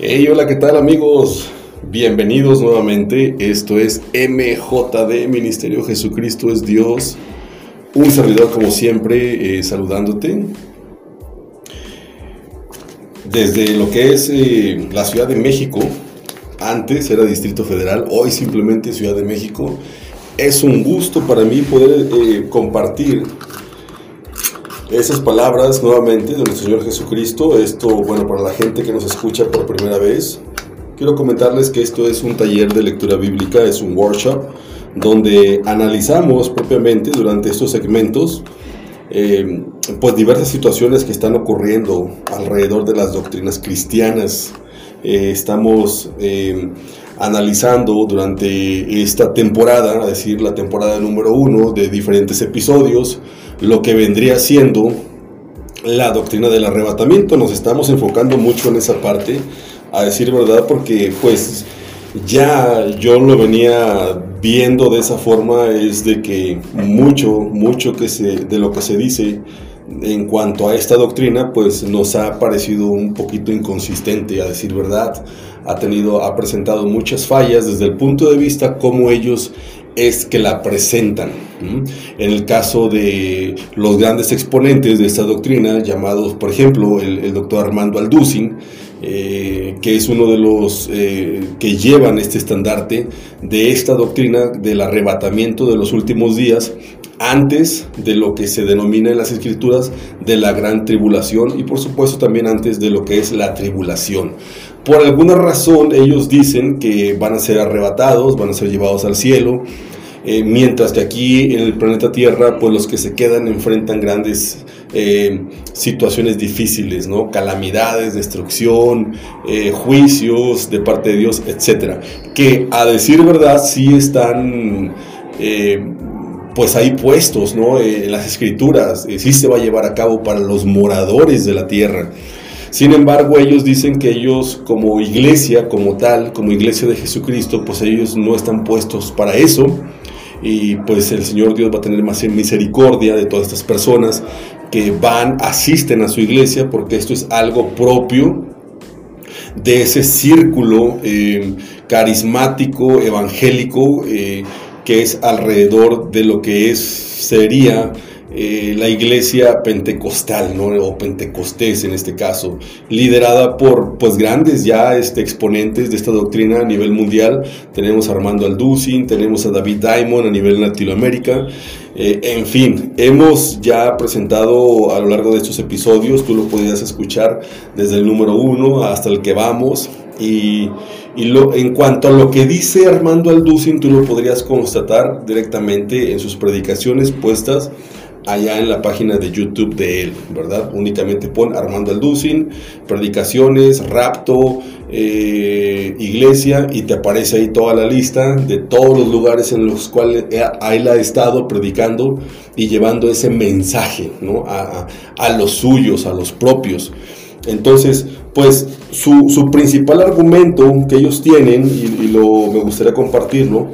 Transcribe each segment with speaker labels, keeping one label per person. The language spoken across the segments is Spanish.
Speaker 1: Hey, hola, ¿qué tal amigos? Bienvenidos nuevamente. Esto es MJD, Ministerio Jesucristo es Dios. Un servidor como siempre eh, saludándote. Desde lo que es eh, la Ciudad de México, antes era Distrito Federal, hoy simplemente Ciudad de México. Es un gusto para mí poder eh, compartir esas palabras nuevamente de nuestro Señor Jesucristo. Esto, bueno, para la gente que nos escucha por primera vez, quiero comentarles que esto es un taller de lectura bíblica, es un workshop donde analizamos propiamente durante estos segmentos eh, pues diversas situaciones que están ocurriendo alrededor de las doctrinas cristianas. Eh, estamos eh, analizando durante esta temporada, es decir, la temporada número uno de diferentes episodios, lo que vendría siendo la doctrina del arrebatamiento. Nos estamos enfocando mucho en esa parte, a decir verdad, porque pues ya yo lo venía viendo de esa forma, es de que mucho, mucho que se, de lo que se dice en cuanto a esta doctrina, pues nos ha parecido un poquito inconsistente, a decir verdad. Ha tenido, ha presentado muchas fallas desde el punto de vista como ellos es que la presentan. En el caso de los grandes exponentes de esta doctrina, llamados, por ejemplo, el, doctor Armando Alducin, eh, que es uno de los eh, que llevan este estandarte de esta doctrina del arrebatamiento de los últimos días, antes de lo que se denomina en las escrituras de la gran tribulación y por supuesto también antes de lo que es la tribulación. Por alguna razón ellos dicen que van a ser arrebatados, van a ser llevados al cielo, eh, mientras que aquí en el planeta Tierra, pues los que se quedan enfrentan grandes eh, situaciones difíciles, ¿no? Calamidades, destrucción, eh, juicios de parte de Dios, etc. Que a decir verdad sí están pues ahí puestos, ¿no? en las escrituras, sí se va a llevar a cabo para los moradores de la tierra. Sin embargo, ellos dicen que ellos como iglesia, como tal, como iglesia de Jesucristo, pues ellos no están puestos para eso y pues el Señor Dios va a tener más misericordia de todas estas personas que van, asisten a su iglesia, porque esto es algo propio de ese círculo eh, carismático, evangélico, eh, que es alrededor de lo que es, sería eh, la iglesia pentecostal, ¿no? o pentecostés en este caso, liderada por pues grandes ya este, exponentes de esta doctrina a nivel mundial. Tenemos a Armando Alducin, tenemos a David Diamond a nivel Latinoamérica. Eh, en fin, hemos ya presentado a lo largo de estos episodios, tú lo podías escuchar desde el número uno hasta el que vamos. Y, en cuanto a lo que dice Armando Alducin, tú lo podrías constatar directamente en sus predicaciones puestas allá en la página de YouTube de él, ¿verdad? Únicamente pon Armando Alducin, predicaciones, rapto, eh, iglesia y te aparece ahí toda la lista de todos los lugares en los cuales él ha estado predicando y llevando ese mensaje. A, los suyos, a los propios. Entonces, pues su, principal argumento que ellos tienen, y, lo, me gustaría compartirlo,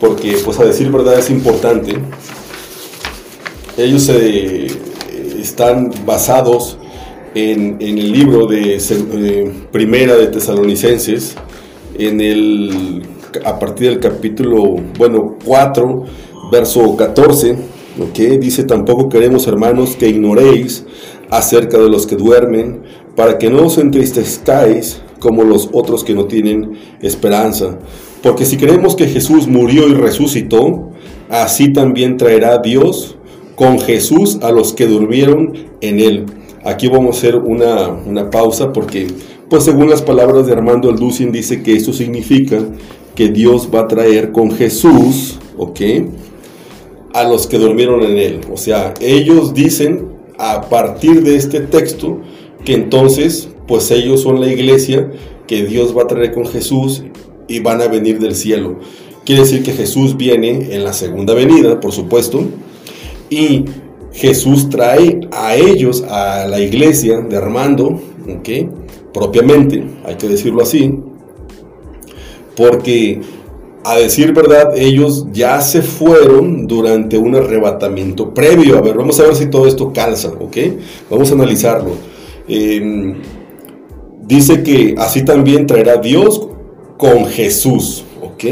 Speaker 1: porque pues a decir verdad es importante, ellos eh, están basados en, el libro de eh, Primera de Tesalonicenses, en el, a partir del capítulo, bueno, 4, verso 14, que dice, tampoco queremos, hermanos, que ignoréis acerca de los que duermen, para que no os entristezcáis como los otros que no tienen esperanza. Porque si creemos que Jesús murió y resucitó, así también traerá Dios con Jesús a los que durmieron en él. Aquí vamos a hacer una, pausa porque, pues según las palabras de Armando Alducin, dice que esto significa que Dios va a traer con Jesús, ¿ok? A los que durmieron en él. O sea, ellos dicen a partir de este texto que entonces, pues ellos son la iglesia que Dios va a traer con Jesús y van a venir del cielo. Quiere decir que Jesús viene en la segunda venida, por supuesto, y Jesús trae a ellos, a la iglesia de Armando, ¿okay? propiamente, hay que decirlo así, porque a decir verdad, ellos ya se fueron durante un arrebatamiento previo. A ver, vamos a ver si todo esto calza, ¿ok? Vamos a analizarlo. Em, Dice que así también traerá Dios con Jesús, ¿ok?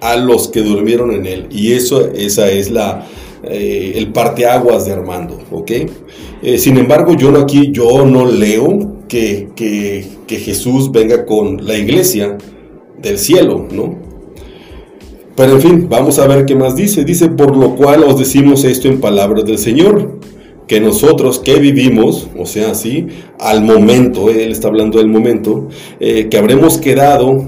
Speaker 1: A los que durmieron en él. Y eso, esa es la, eh, el parteaguas de Armando, ¿ok? Eh, sin embargo, yo no aquí, yo no leo que, que, que Jesús venga con la iglesia del cielo, ¿no? Pero en fin, vamos a ver qué más dice. Dice, por lo cual os decimos esto en palabras del Señor, que nosotros que vivimos, o sea, sí, al momento, él está hablando del momento, eh, que habremos quedado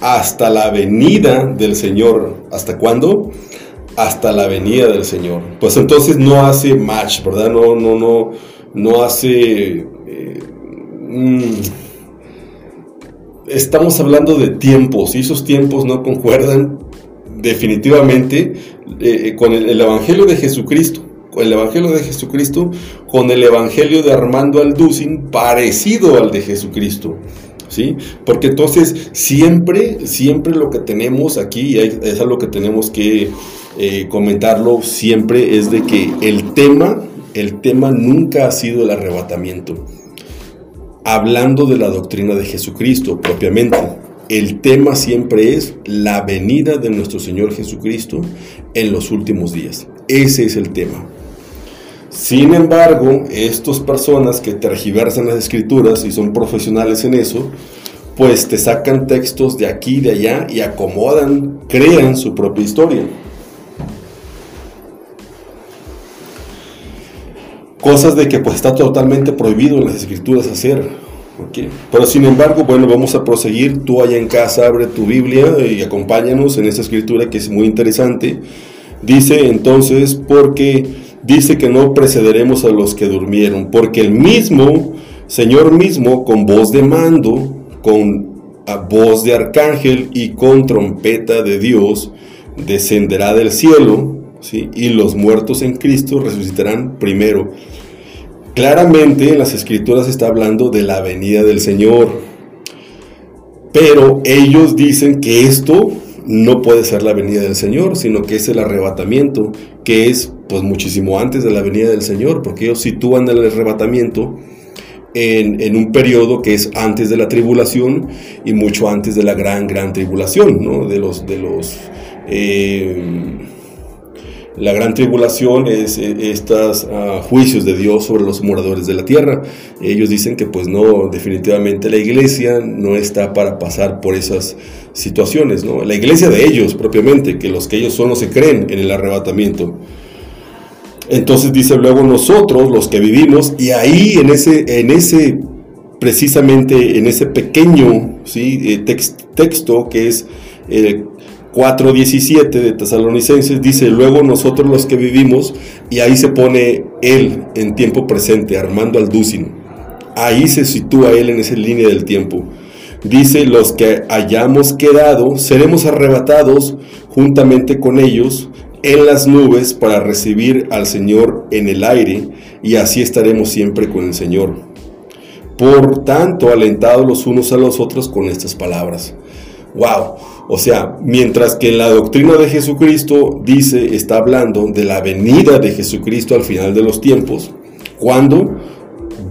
Speaker 1: hasta la venida del Señor. ¿Hasta cuándo? Hasta la venida del Señor. Pues entonces no hace match, ¿verdad? No, no, no, no hace... Eh, mm, estamos hablando de tiempos y esos tiempos no concuerdan definitivamente eh, con el, Evangelio de Jesucristo. El Evangelio de Jesucristo con el Evangelio de Armando Alducin parecido al de Jesucristo. ¿Sí? Porque entonces siempre, siempre lo que tenemos aquí, y es algo que tenemos que eh, comentarlo siempre, es de que el tema, el tema nunca ha sido el arrebatamiento. Hablando de la doctrina de Jesucristo propiamente, el tema siempre es la venida de nuestro Señor Jesucristo en los últimos días. Ese es el tema. Sin embargo, estas personas que tergiversan las escrituras y son profesionales en eso, pues te sacan textos de aquí y de allá y acomodan, crean su propia historia. Cosas de que pues está totalmente prohibido en las escrituras hacer. Pero sin embargo, bueno, vamos a proseguir. Tú allá en casa abre tu Biblia y acompáñanos en esta escritura que es muy interesante. Dice entonces, porque dice que no precederemos a los que durmieron, porque el mismo Señor mismo, con voz de mando, con voz de arcángel y con trompeta de Dios, descenderá del cielo, ¿sí? y los muertos en Cristo resucitarán primero. Claramente en las escrituras está hablando de la venida del Señor, pero ellos dicen que esto no puede ser la venida del Señor, sino que es el arrebatamiento, que es pues muchísimo antes de la venida del Señor, porque ellos sitúan el arrebatamiento en, un periodo que es antes de la tribulación y mucho antes de la gran, gran tribulación, ¿no? De los, de los eh, la gran tribulación es eh, estos ah, juicios de Dios sobre los moradores de la tierra. Ellos dicen que pues no, definitivamente la iglesia no está para pasar por esas situaciones, ¿no? La iglesia de ellos propiamente, que los que ellos son no se creen en el arrebatamiento. Entonces dice luego nosotros, los que vivimos, y ahí en ese, en ese precisamente en ese pequeño ¿sí? Eh, texto que es el 4.17 de Tesalonicenses dice, luego nosotros los que vivimos, y ahí se pone él en tiempo presente, Armando Alducin. Ahí se sitúa él en esa línea del tiempo. Dice, los que hayamos quedado, seremos arrebatados juntamente con ellos en las nubes para recibir al Señor en el aire, y así estaremos siempre con el Señor. Por tanto, alentados los unos a los otros con estas palabras. ¡Wow! O sea, mientras que en la doctrina de Jesucristo dice, está hablando de la venida de Jesucristo al final de los tiempos, cuando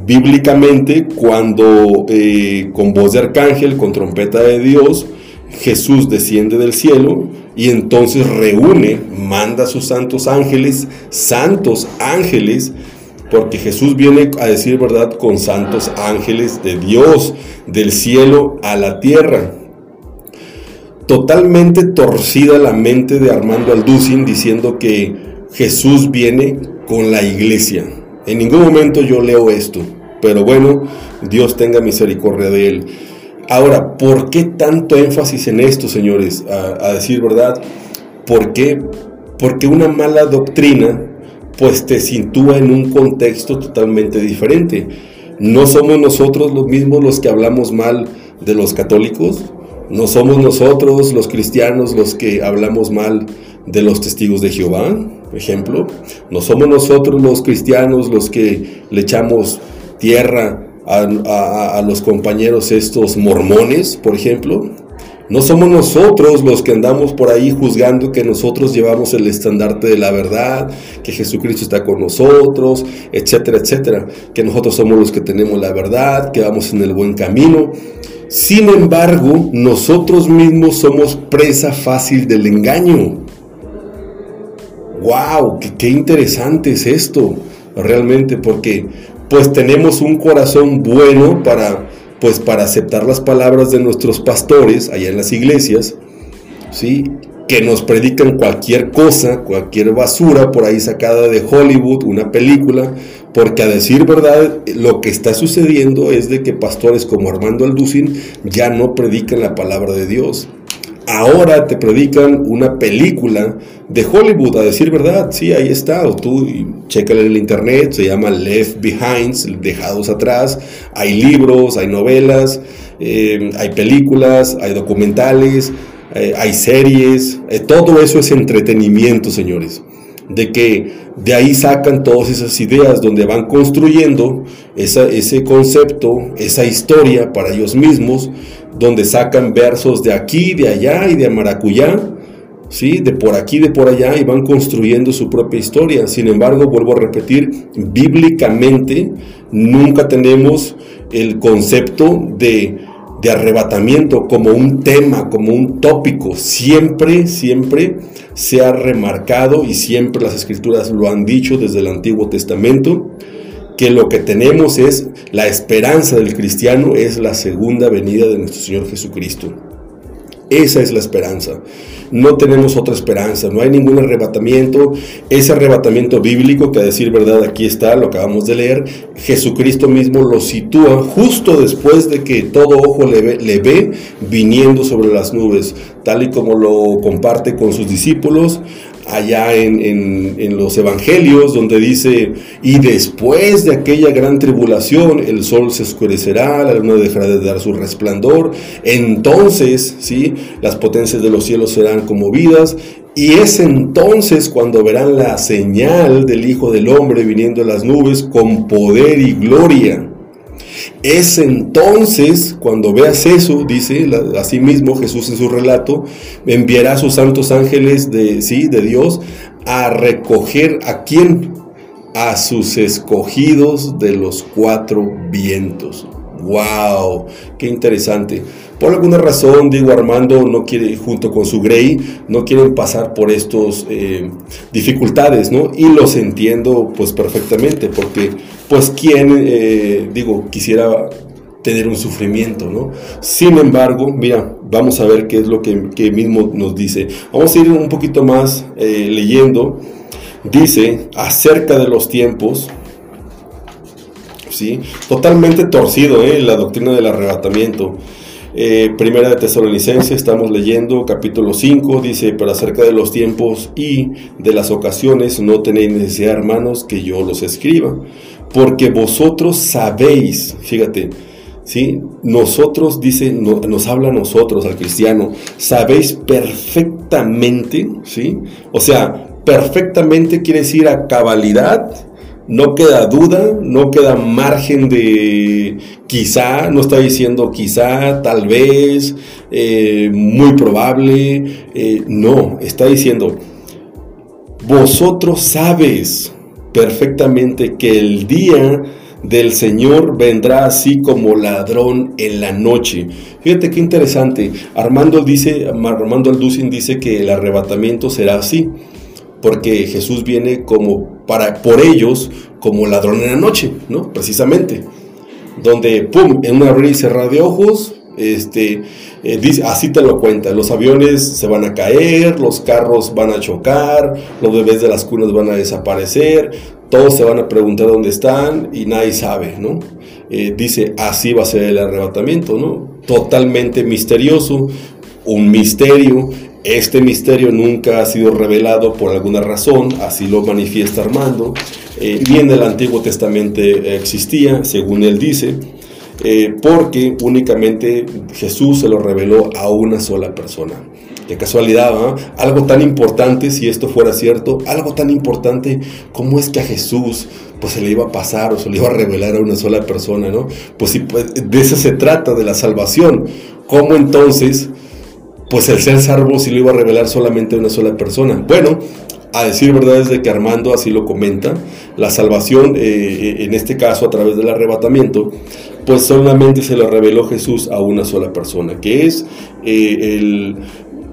Speaker 1: bíblicamente, cuando eh, con voz de arcángel, con trompeta de Dios, Jesús desciende del cielo y entonces reúne, manda a sus santos ángeles, santos ángeles, porque Jesús viene a decir verdad con santos ángeles de Dios, del cielo a la tierra totalmente torcida la mente de Armando Alducin diciendo que Jesús viene con la iglesia. En ningún momento yo leo esto, pero bueno, Dios tenga misericordia de él. Ahora, ¿por qué tanto énfasis en esto, señores? A, decir verdad, ¿por qué? Porque una mala doctrina pues te sitúa en un contexto totalmente diferente. No somos nosotros los mismos los que hablamos mal de los católicos, no somos nosotros los cristianos los que hablamos mal de los testigos de Jehová, por ejemplo. No somos nosotros los cristianos los que le echamos tierra a, los compañeros estos mormones, por ejemplo. No somos nosotros los que andamos por ahí juzgando que nosotros llevamos el estandarte de la verdad, que Jesucristo está con nosotros, etcétera, etcétera. Que nosotros somos los que tenemos la verdad, que vamos en el buen camino. Sin embargo, nosotros mismos somos presa fácil del engaño. ¡Wow! Qué, interesante es esto! Realmente, porque pues tenemos un corazón bueno para pues para aceptar las palabras de nuestros pastores allá en las iglesias, ¿sí? que nos predican cualquier cosa, cualquier basura por ahí sacada de Hollywood, una película, porque a decir verdad, lo que está sucediendo es de que pastores como Armando Alducin ya no predican la palabra de Dios. Ahora te predican una película de Hollywood, a decir verdad, sí, ahí está, o tú chécale en el internet, se llama Left Behind, dejados atrás, hay libros, hay novelas, eh, hay películas, hay documentales, eh, hay series, eh, todo eso es entretenimiento, señores, de que de ahí sacan todas esas ideas donde van construyendo ese concepto, esa historia para ellos mismos, donde sacan versos de aquí, de allá y de maracuyá, ¿sí? de por aquí, de por allá, y van construyendo su propia historia. Sin embargo, vuelvo a repetir, bíblicamente nunca tenemos el concepto de, de arrebatamiento como un tema, como un tópico. Siempre, siempre se ha remarcado y siempre las escrituras lo han dicho desde el Antiguo Testamento que lo que tenemos es la esperanza del cristiano, es la segunda venida de nuestro Señor Jesucristo. Esa es la esperanza. No tenemos otra esperanza, no hay ningún arrebatamiento. Ese arrebatamiento bíblico, que a decir verdad aquí está, lo acabamos de leer, Jesucristo mismo lo sitúa justo después de que todo ojo le ve, le ve viniendo sobre las nubes, tal y como lo comparte con sus discípulos allá en, los evangelios donde dice, y después de aquella gran tribulación el sol se oscurecerá, la luna dejará de dar su resplandor, entonces, ¿sí? Las potencias de los cielos serán conmovidas, y es entonces cuando verán la señal del Hijo del Hombre viniendo a las nubes con poder y gloria. Es entonces cuando veas eso, dice así mismo Jesús en su relato, enviará a sus santos ángeles de, ¿sí? de Dios a recoger a quién? A sus escogidos de los cuatro vientos. ¡Wow! ¡Qué interesante! Por alguna razón, digo, Armando no quiere, junto con su Grey, no quieren pasar por estos eh, dificultades, ¿no? Y los entiendo pues perfectamente, porque pues quién, eh, digo, quisiera tener un sufrimiento, ¿no? Sin embargo, mira, vamos a ver qué es lo que, mismo nos dice. Vamos a ir un poquito más eh, leyendo. Dice, acerca de los tiempos, ¿sí? Totalmente torcido, ¿eh? La doctrina del arrebatamiento. Eh, primera de Tesalonicenses, estamos leyendo capítulo 5, dice, pero acerca de los tiempos y de las ocasiones, no tenéis necesidad, hermanos, que yo los escriba, porque vosotros sabéis, fíjate, ¿sí? Nosotros, dice, nos habla a nosotros, al cristiano, sabéis perfectamente, ¿sí? O sea, perfectamente quiere decir a cabalidad, no queda duda, no queda margen de quizá, no está diciendo quizá, tal vez, eh, muy probable, eh, no, está diciendo, vosotros sabes perfectamente que el día del Señor vendrá así como ladrón en la noche. Fíjate qué interesante. Armando dice, Armando Alducin dice que el arrebatamiento será así porque Jesús viene como por ellos como ladrón en la noche, ¿no? Precisamente. Donde, pum, en una abrir y cerrar de ojos, este, eh, dice, así te lo cuenta, los aviones se van a caer, los carros van a chocar, los bebés de las cunas van a desaparecer, todos se van a preguntar dónde están y nadie sabe, ¿no? Eh, dice, así va a ser el arrebatamiento, ¿no? Totalmente misterioso, un misterio este misterio nunca ha sido revelado por alguna razón, así lo manifiesta Armando. Eh, bien el Antiguo Testamento existía, según él dice, eh, porque únicamente Jesús se lo reveló a una sola persona. Qué casualidad, ¿ah? algo tan importante, si esto fuera cierto, algo tan importante como es que a Jesús pues se le iba a pasar o se le iba a revelar a una sola persona, ¿no? Pues, pues de eso se trata, de la salvación. ¿Cómo entonces pues el ser salvo sí lo iba a revelar solamente a una sola persona. Bueno, a decir verdad es de que Armando así lo comenta, la salvación, eh, en este caso a través del arrebatamiento, pues solamente se lo reveló Jesús a una sola persona, que es eh, el...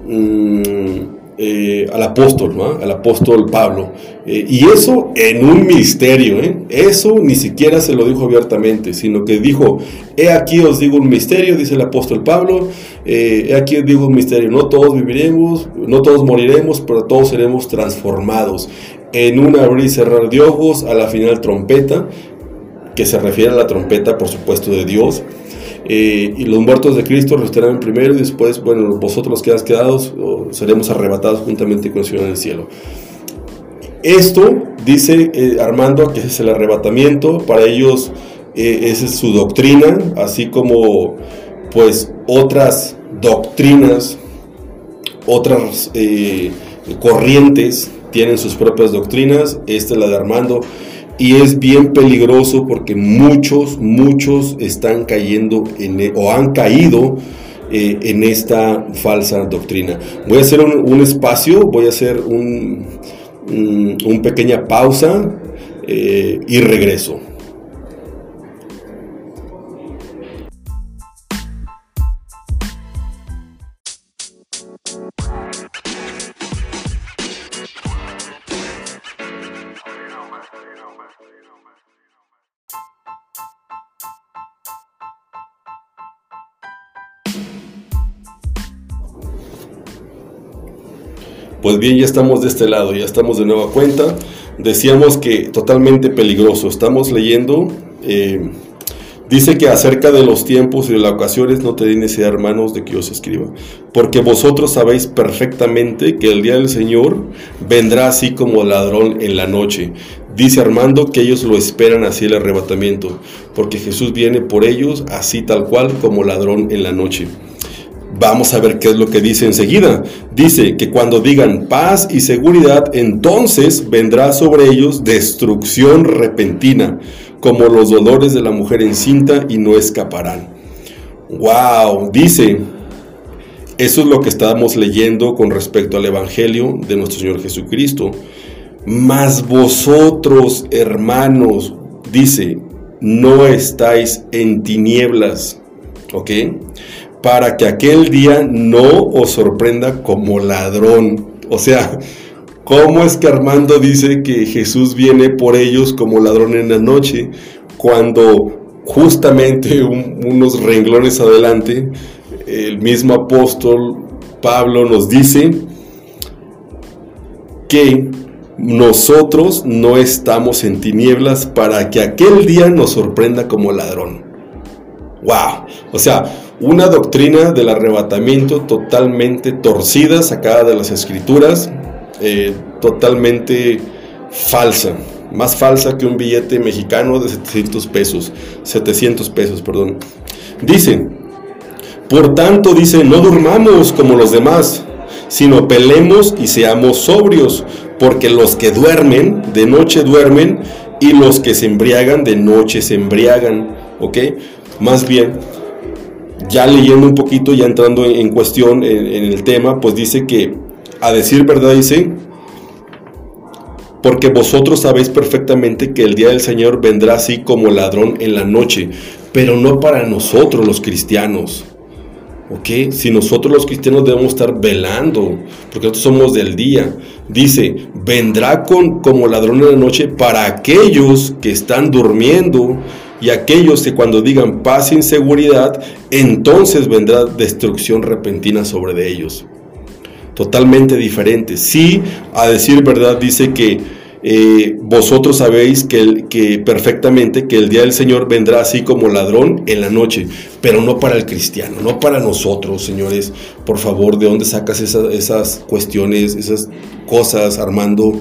Speaker 1: Mm, eh, al apóstol, al apóstol Pablo. Eh, y eso en un misterio, ¿eh? eso ni siquiera se lo dijo abiertamente, sino que dijo, he aquí os digo un misterio, dice el apóstol Pablo, he aquí os digo un misterio, no todos viviremos, no todos moriremos, pero todos seremos transformados. En un abrir y cerrar de ojos, a la final trompeta, que se refiere a la trompeta, por supuesto, de Dios. Eh, y los muertos de Cristo resucitarán primero y después, bueno, vosotros los que has quedado seremos arrebatados juntamente con el Señor en el cielo. Esto, dice eh, Armando, que es el arrebatamiento, para ellos eh, esa es su doctrina, así como pues otras doctrinas, otras corrientes tienen sus propias doctrinas, esta es la de Armando, y es bien peligroso porque muchos, muchos están cayendo en, e, o han caído eh, en esta falsa doctrina. Voy a hacer un, espacio, voy a hacer un, un, pequeña pausa eh, y regreso. Pues bien, ya estamos de este lado, ya estamos de nueva cuenta. Decíamos que totalmente peligroso. Estamos leyendo, eh, dice que acerca de los tiempos y de las ocasiones no te necesidad, hermanos, de que os escriba. Porque vosotros sabéis perfectamente que el día del Señor vendrá así como ladrón en la noche. Dice Armando que ellos lo esperan así el arrebatamiento, porque Jesús viene por ellos así tal cual como ladrón en la noche. Vamos a ver qué es lo que dice enseguida. Dice que cuando digan paz y seguridad, entonces vendrá sobre ellos destrucción repentina, como los dolores de la mujer encinta y no escaparán. Wow, dice, eso es lo que estamos leyendo con respecto al Evangelio de nuestro Señor Jesucristo. Mas vosotros, hermanos, dice, no estáis en tinieblas, ¿ok? Para que aquel día no os sorprenda como ladrón. O sea, ¿cómo es que Armando dice que Jesús viene por ellos como ladrón en la noche cuando justamente unos renglones adelante el mismo apóstol Pablo nos dice que nosotros no estamos en tinieblas para que aquel día nos sorprenda como ladrón. ¡Wow! O sea, una doctrina del arrebatamiento totalmente torcida, sacada de las escrituras, eh, totalmente falsa, más falsa que un billete mexicano de 700 pesos, 700 pesos, perdón. Dice, por tanto, dice, no durmamos como los demás, sino pelemos y seamos sobrios, porque los que duermen, de noche duermen, y los que se embriagan, de noche se embriagan, ¿ok? Más bien, ya leyendo un poquito, ya entrando en, cuestión en, el tema, pues dice que, a decir verdad, dice, porque vosotros sabéis perfectamente que el día del Señor vendrá así como ladrón en la noche, pero no para nosotros los cristianos. ¿Ok? Si nosotros los cristianos debemos estar velando, porque nosotros somos del día. Dice, vendrá con, como ladrón en la noche para aquellos que están durmiendo y aquellos que cuando digan paz y seguridad, entonces vendrá destrucción repentina sobre de ellos. Totalmente diferente. Sí, a decir verdad, dice que eh, vosotros sabéis que perfectamente que el día del Señor vendrá así como ladrón en la noche, pero no para el cristiano, no para nosotros, señores. Por favor, ¿de dónde sacas esas cuestiones, esas cosas, Armando?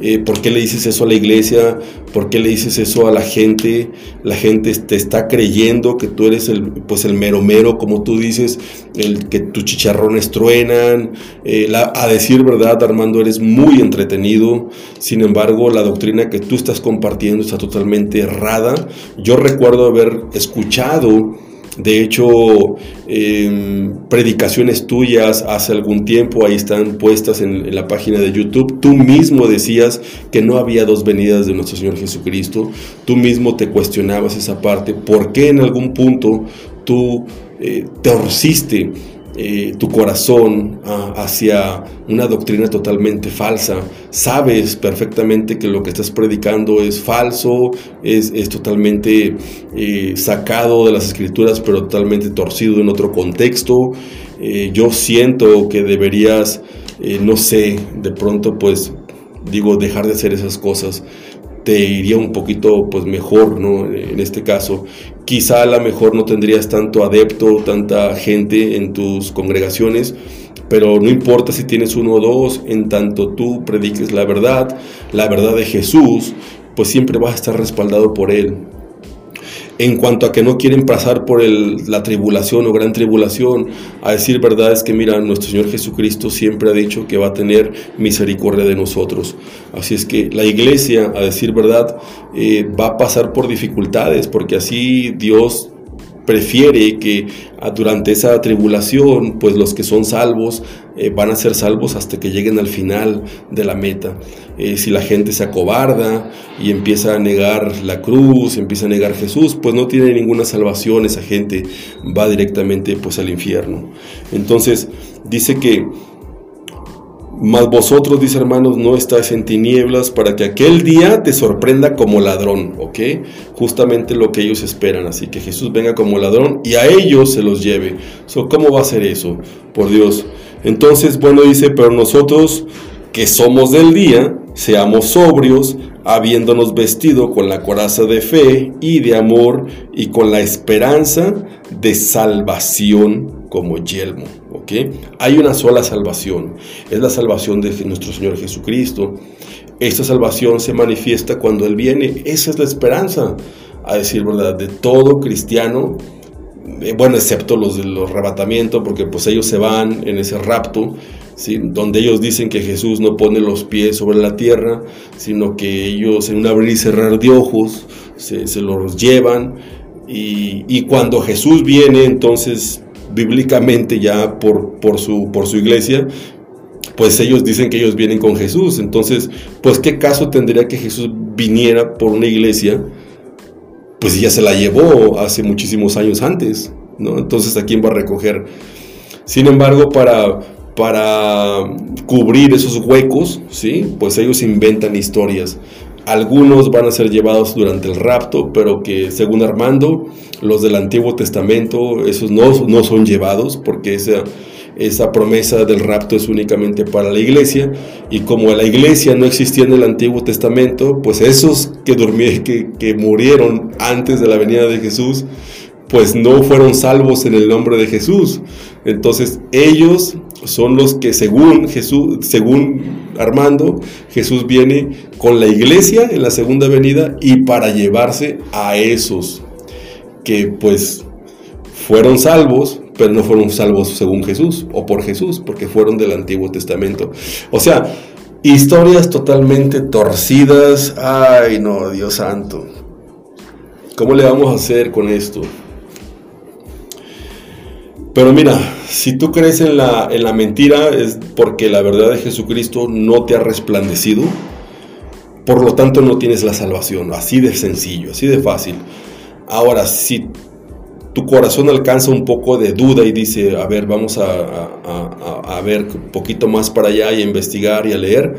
Speaker 1: Eh, ¿Por qué le dices eso a la iglesia? ¿Por qué le dices eso a la gente? La gente te está creyendo que tú eres el, pues el mero mero, como tú dices, el que tus chicharrones truenan. Eh, a decir verdad, Armando, eres muy entretenido. Sin embargo, la doctrina que tú estás compartiendo está totalmente errada. Yo recuerdo haber escuchado De hecho, em, predicaciones tuyas hace algún tiempo, ahí están puestas en, la página de YouTube, tú mismo decías que no había dos venidas de nuestro Señor Jesucristo, tú mismo te cuestionabas esa parte, ¿por qué en algún punto tú eh, torciste eh, tu corazón ah, hacia una doctrina totalmente falsa. Sabes perfectamente que lo que estás predicando es falso, es, totalmente eh, sacado de las escrituras, pero totalmente torcido en otro contexto. Eh, yo siento que deberías, no sé, de pronto pues digo, dejar de hacer esas cosas te iría un poquito pues mejor, ¿no? En este caso, quizá a lo mejor no tendrías tanto adepto, tanta gente en tus congregaciones, pero no importa si tienes uno o dos, en tanto tú prediques la verdad, la verdad de Jesús, pues siempre vas a estar respaldado por Él en cuanto a que no quieren pasar por la tribulación o gran tribulación, a decir verdad es que mira, nuestro Señor Jesucristo siempre ha dicho que va a tener misericordia de nosotros. Así es que la iglesia, a decir verdad, eh, va a pasar por dificultades, porque así Dios prefiere que ah, durante esa tribulación, pues los que son salvos eh, van a ser salvos hasta que lleguen al final de la meta. Eh, si la gente se acobarda y empieza a negar la cruz, empieza a negar Jesús, pues no tiene ninguna salvación, esa gente va directamente pues al infierno. Entonces dice que mas vosotros, dice hermanos, no estáis en tinieblas para que aquel día te sorprenda como ladrón, ¿ok? Justamente lo que ellos esperan. Así que Jesús venga como ladrón y a ellos se los lleve. ¿Cómo va a ser eso? Por Dios. Entonces, bueno, dice, pero nosotros que somos del día, seamos sobrios, habiéndonos vestido con la coraza de fe y de amor y con la esperanza de salvación como yelmo. ¿ok? Hay una sola salvación, es la salvación de nuestro Señor Jesucristo. Esta salvación se manifiesta cuando Él viene, esa es la esperanza, a decir verdad, de todo cristiano, eh, bueno, excepto los de los arrebatamientos, porque pues ellos se van en ese rapto, donde ellos dicen que Jesús no pone los pies sobre la tierra, sino que ellos en un abrir y cerrar de ojos se, los llevan, y cuando Jesús viene, entonces bíblicamente ya por, por, su, por su iglesia, pues ellos dicen que ellos vienen con Jesús. Entonces, pues qué caso tendría que Jesús viniera por una iglesia, pues ya se la llevó hace muchísimos años antes, ¿no? Entonces, ¿a quién va a recoger? Sin embargo, para, para cubrir esos huecos, ¿sí? Pues ellos inventan historias. Algunos van a ser llevados durante el rapto, pero que según Armando, los del Antiguo Testamento, esos no, no son llevados, porque esa, esa promesa del rapto es únicamente para la iglesia, y como la iglesia no existía en el Antiguo Testamento, pues esos que, durmieron, que, que murieron antes de la venida de Jesús, pues no fueron salvos en el nombre de Jesús. Entonces ellos son los que según Jesús, según Armando, Jesús viene con la iglesia en la segunda venida y para llevarse a esos que pues fueron salvos, pero no fueron salvos según Jesús o por Jesús, porque fueron del Antiguo Testamento. O sea, historias totalmente torcidas. Ay, no, Dios santo. ¿Cómo le vamos a hacer con esto? Pero mira, si tú crees en la, en la mentira es porque la verdad de Jesucristo no te ha resplandecido, por lo tanto no tienes la salvación, así de sencillo, así de fácil. Ahora, si tu corazón alcanza un poco de duda y dice, a ver, vamos a, a, ver un poquito más para allá y a investigar y a leer,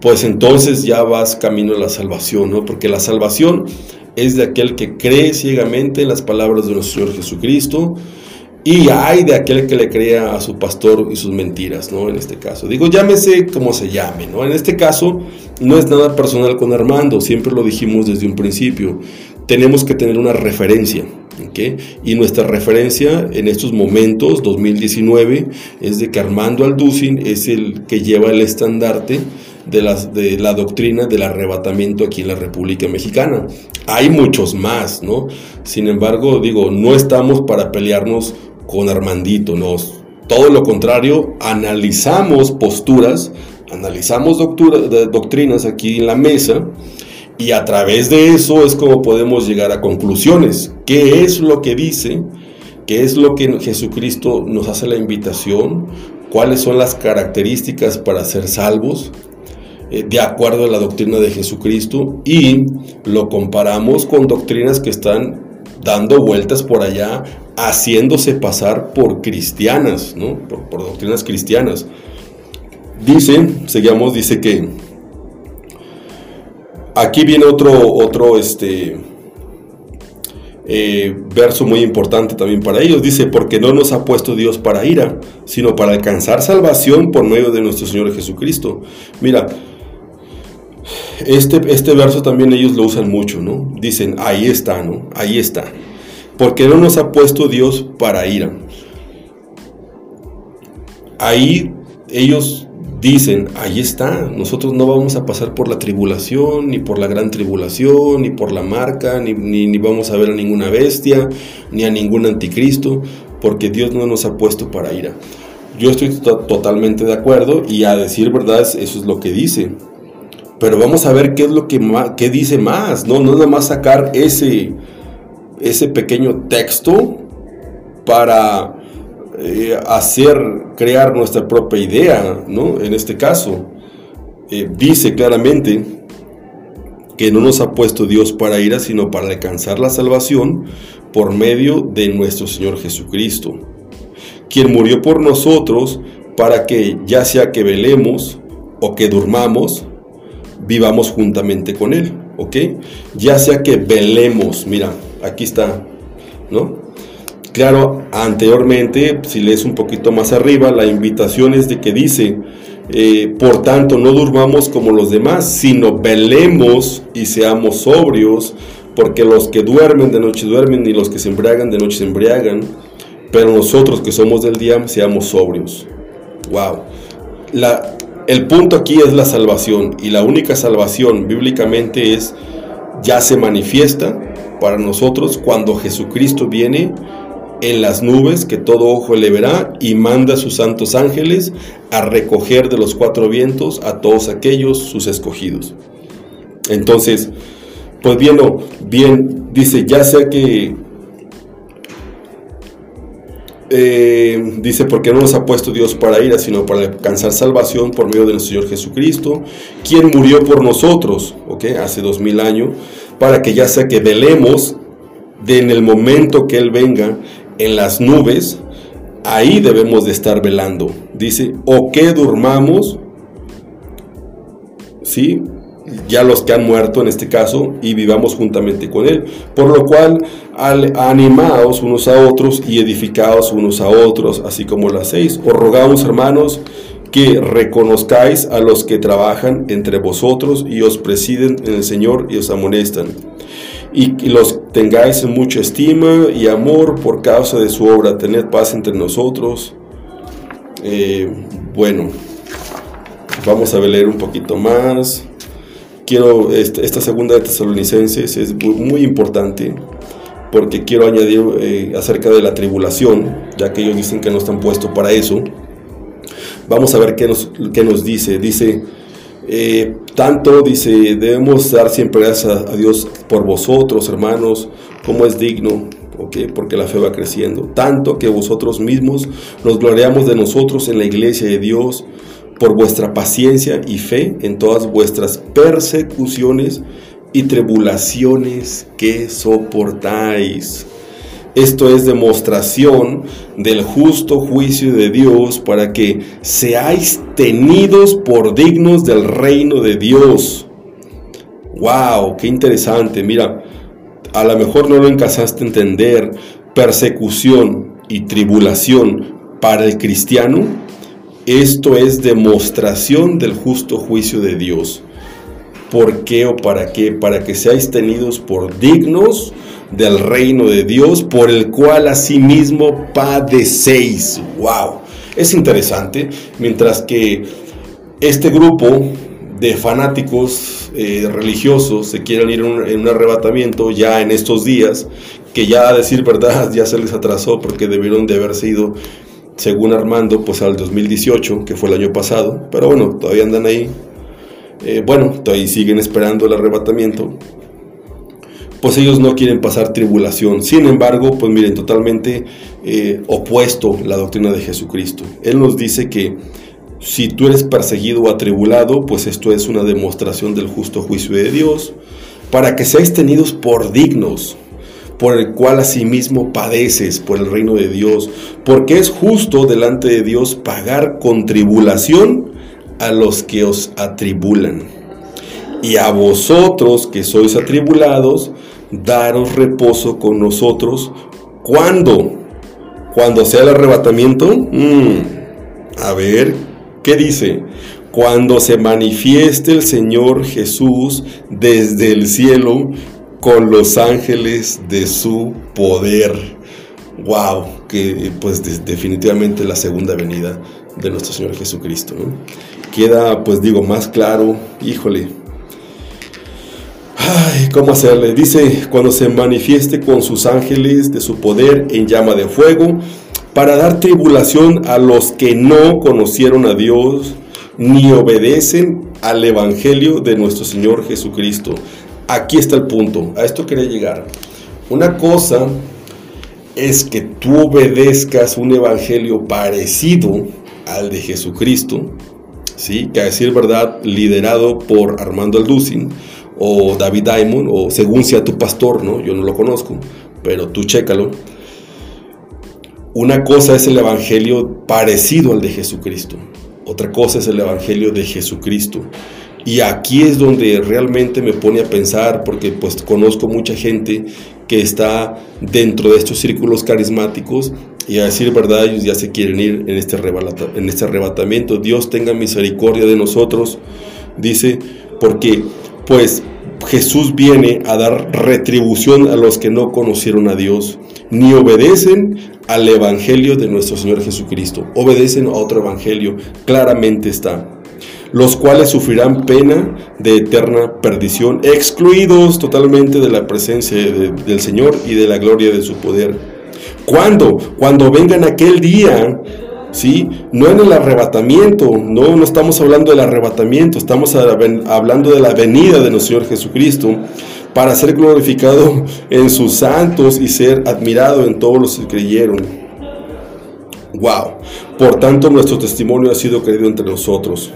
Speaker 1: pues entonces ya vas camino a la salvación, ¿no? Porque la salvación es de aquel que cree ciegamente en las palabras de nuestro Señor Jesucristo, y hay de aquel que le crea a su pastor y sus mentiras, ¿no? En este caso. Digo, llámese como se llame, ¿no? En este caso, no es nada personal con Armando, siempre lo dijimos desde un principio. Tenemos que tener una referencia, ¿ok? Y nuestra referencia en estos momentos, 2019, es de que Armando Alducin es el que lleva el estandarte de, las, de la doctrina del arrebatamiento aquí en la República Mexicana. Hay muchos más, ¿no? Sin embargo, digo, no estamos para pelearnos con Armandito, nos, todo lo contrario, analizamos posturas, analizamos doctrinas aquí en la mesa y a través de eso es como podemos llegar a conclusiones. ¿Qué es lo que dice qué es lo que Jesucristo nos hace la invitación, cuáles son las características para ser salvos, eh, de acuerdo a la doctrina de Jesucristo, y lo comparamos con doctrinas que están dando vueltas por allá, haciéndose pasar por cristianas, ¿no? por, doctrinas cristianas. Dice, seguimos, dice que aquí viene otro, otro, este, eh, verso muy importante también para ellos. Dice, porque no nos ha puesto Dios para ira, sino para alcanzar salvación por medio de nuestro Señor Jesucristo. Mira, este, este verso también ellos lo usan mucho, ¿no? Dicen, ahí está, ¿no? Ahí está. Porque no nos ha puesto Dios para ira. Ahí ellos dicen, ahí está, nosotros no vamos a pasar por la tribulación, ni por la gran tribulación, ni por la marca, ni, ni, vamos a ver a ninguna bestia, ni a ningún anticristo, porque Dios no nos ha puesto para ira. Yo estoy totalmente de acuerdo y a decir verdad eso es lo que dice. Pero vamos a ver qué es lo que qué dice más, no, no nada más sacar ese, ese pequeño texto para eh, hacer, crear nuestra propia idea, ¿no? En este caso, eh, dice claramente que no nos ha puesto Dios para ira, sino para alcanzar la salvación por medio de nuestro Señor Jesucristo, quien murió por nosotros para que ya sea que velemos o que durmamos, vivamos juntamente con Él, ¿ok? Ya sea que velemos, mira, aquí está, ¿no? Claro, anteriormente, si lees un poquito más arriba, la invitación es de que dice, eh, por tanto, no durmamos como los demás, sino velemos y seamos sobrios, porque los que duermen de noche duermen y los que se embriagan de noche se embriagan, pero nosotros que somos del día seamos sobrios. Wow. La, el punto aquí es la salvación y la única salvación bíblicamente es ya se manifiesta para nosotros cuando Jesucristo viene en las nubes que todo ojo le verá y manda a sus santos ángeles a recoger de los cuatro vientos a todos aquellos sus escogidos. Entonces, pues bien, bien dice, ya sea que, eh, dice, porque no nos ha puesto Dios para ira, sino para alcanzar salvación por medio del Señor Jesucristo, quien murió por nosotros, ¿ok? Hace dos mil años, para que ya sea que velemos de en el momento que Él venga, en las nubes, ahí debemos de estar velando. Dice, o que durmamos, ¿sí? ya los que han muerto en este caso, y vivamos juntamente con Él. Por lo cual, al, animaos unos a otros y edificaos unos a otros, así como lo hacéis. Os rogamos, hermanos, que reconozcáis a los que trabajan entre vosotros y os presiden en el Señor y os amonestan y los tengáis en mucha estima y amor por causa de su obra. Tened paz entre nosotros. Eh, bueno, vamos a leer un poquito más. Quiero, este, esta segunda de Tesalonicenses es muy importante porque quiero añadir eh, acerca de la tribulación, ya que ellos dicen que no están puestos para eso. Vamos a ver qué nos, qué nos dice. Dice, eh, tanto dice, debemos dar siempre gracias a Dios por vosotros, hermanos, como es digno, ¿ok? porque la fe va creciendo. Tanto que vosotros mismos nos gloriamos de nosotros en la iglesia de Dios por vuestra paciencia y fe en todas vuestras persecuciones y tribulaciones que soportáis esto es demostración del justo juicio de Dios para que seáis tenidos por dignos del reino de Dios. ¡Wow! ¡Qué interesante! Mira, a lo mejor no lo encasaste a entender. Persecución y tribulación para el cristiano, esto es demostración del justo juicio de Dios. ¿Por qué o para qué? Para que seáis tenidos por dignos del reino de Dios, por el cual asimismo padecéis. ¡Wow! Es interesante, mientras que este grupo de fanáticos eh, religiosos se quieren ir en un arrebatamiento ya en estos días, que ya a decir verdad ya se les atrasó porque debieron de haberse ido, según Armando, pues al 2018, que fue el año pasado, pero bueno, todavía andan ahí. Eh, bueno, todavía siguen esperando el arrebatamiento pues ellos no quieren pasar tribulación. Sin embargo, pues miren, totalmente eh, opuesto la doctrina de Jesucristo. Él nos dice que si tú eres perseguido o atribulado, pues esto es una demostración del justo juicio de Dios, para que seáis tenidos por dignos, por el cual asimismo padeces por el reino de Dios, porque es justo delante de Dios pagar con tribulación a los que os atribulan. Y a vosotros que sois atribulados, daros reposo con nosotros. ¿Cuándo? Cuando sea el arrebatamiento. Mm, a ver, ¿qué dice? Cuando se manifieste el Señor Jesús desde el cielo con los ángeles de su poder. Wow, que pues definitivamente la segunda venida de nuestro Señor Jesucristo. Queda, pues digo, más claro, híjole, ¿cómo hacerle? Dice, cuando se manifieste con sus ángeles de su poder en llama de fuego, para dar tribulación a los que no conocieron a Dios ni obedecen al Evangelio de nuestro Señor Jesucristo. Aquí está el punto, a esto quería llegar. Una cosa es que tú obedezcas un Evangelio parecido al de Jesucristo, ¿sí? que a decir verdad, liderado por Armando Alducin o David Diamond, o según sea tu pastor, ¿no? Yo no lo conozco, pero tú chécalo. Una cosa es el evangelio parecido al de Jesucristo, otra cosa es el evangelio de Jesucristo. Y aquí es donde realmente me pone a pensar, porque pues conozco mucha gente que está dentro de estos círculos carismáticos y a decir verdad ellos ya se quieren ir en este, en este arrebatamiento. Dios tenga misericordia de nosotros, dice, porque pues Jesús viene a dar retribución a los que no conocieron a Dios, ni obedecen al Evangelio de nuestro Señor Jesucristo, obedecen a otro Evangelio, claramente está, los cuales sufrirán pena de eterna perdición, excluidos totalmente de la presencia del Señor y de la gloria de su poder. ¿Cuándo? Cuando vengan aquel día ¿sí? No en el arrebatamiento, no, no estamos hablando del arrebatamiento, estamos hablando de la venida de nuestro Señor Jesucristo para ser glorificado en sus santos y ser admirado en todos los que creyeron. Wow. Por tanto, nuestro testimonio ha sido creído entre nosotros.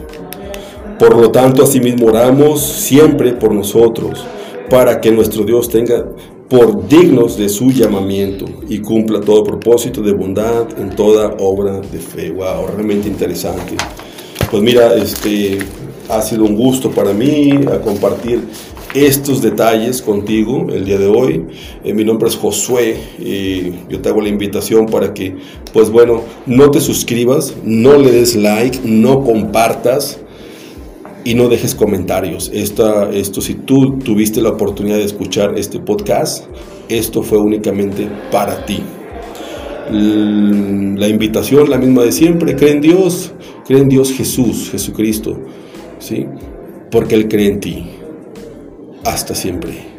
Speaker 1: Por lo tanto, asimismo oramos siempre por nosotros, para que nuestro Dios tenga por dignos de su llamamiento y cumpla todo propósito de bondad en toda obra de fe. Wow, realmente interesante. Pues mira, este ha sido un gusto para mí a compartir estos detalles contigo el día de hoy. Eh, mi nombre es Josué y yo te hago la invitación para que, pues bueno, no te suscribas, no le des like, no compartas y no dejes comentarios. Esta, esto, si tú tuviste la oportunidad de escuchar este podcast, esto fue únicamente para ti. La invitación, la misma de siempre, cree en Dios, cree en Dios Jesús, Jesucristo, ¿sí? Porque Él cree en ti. Hasta siempre.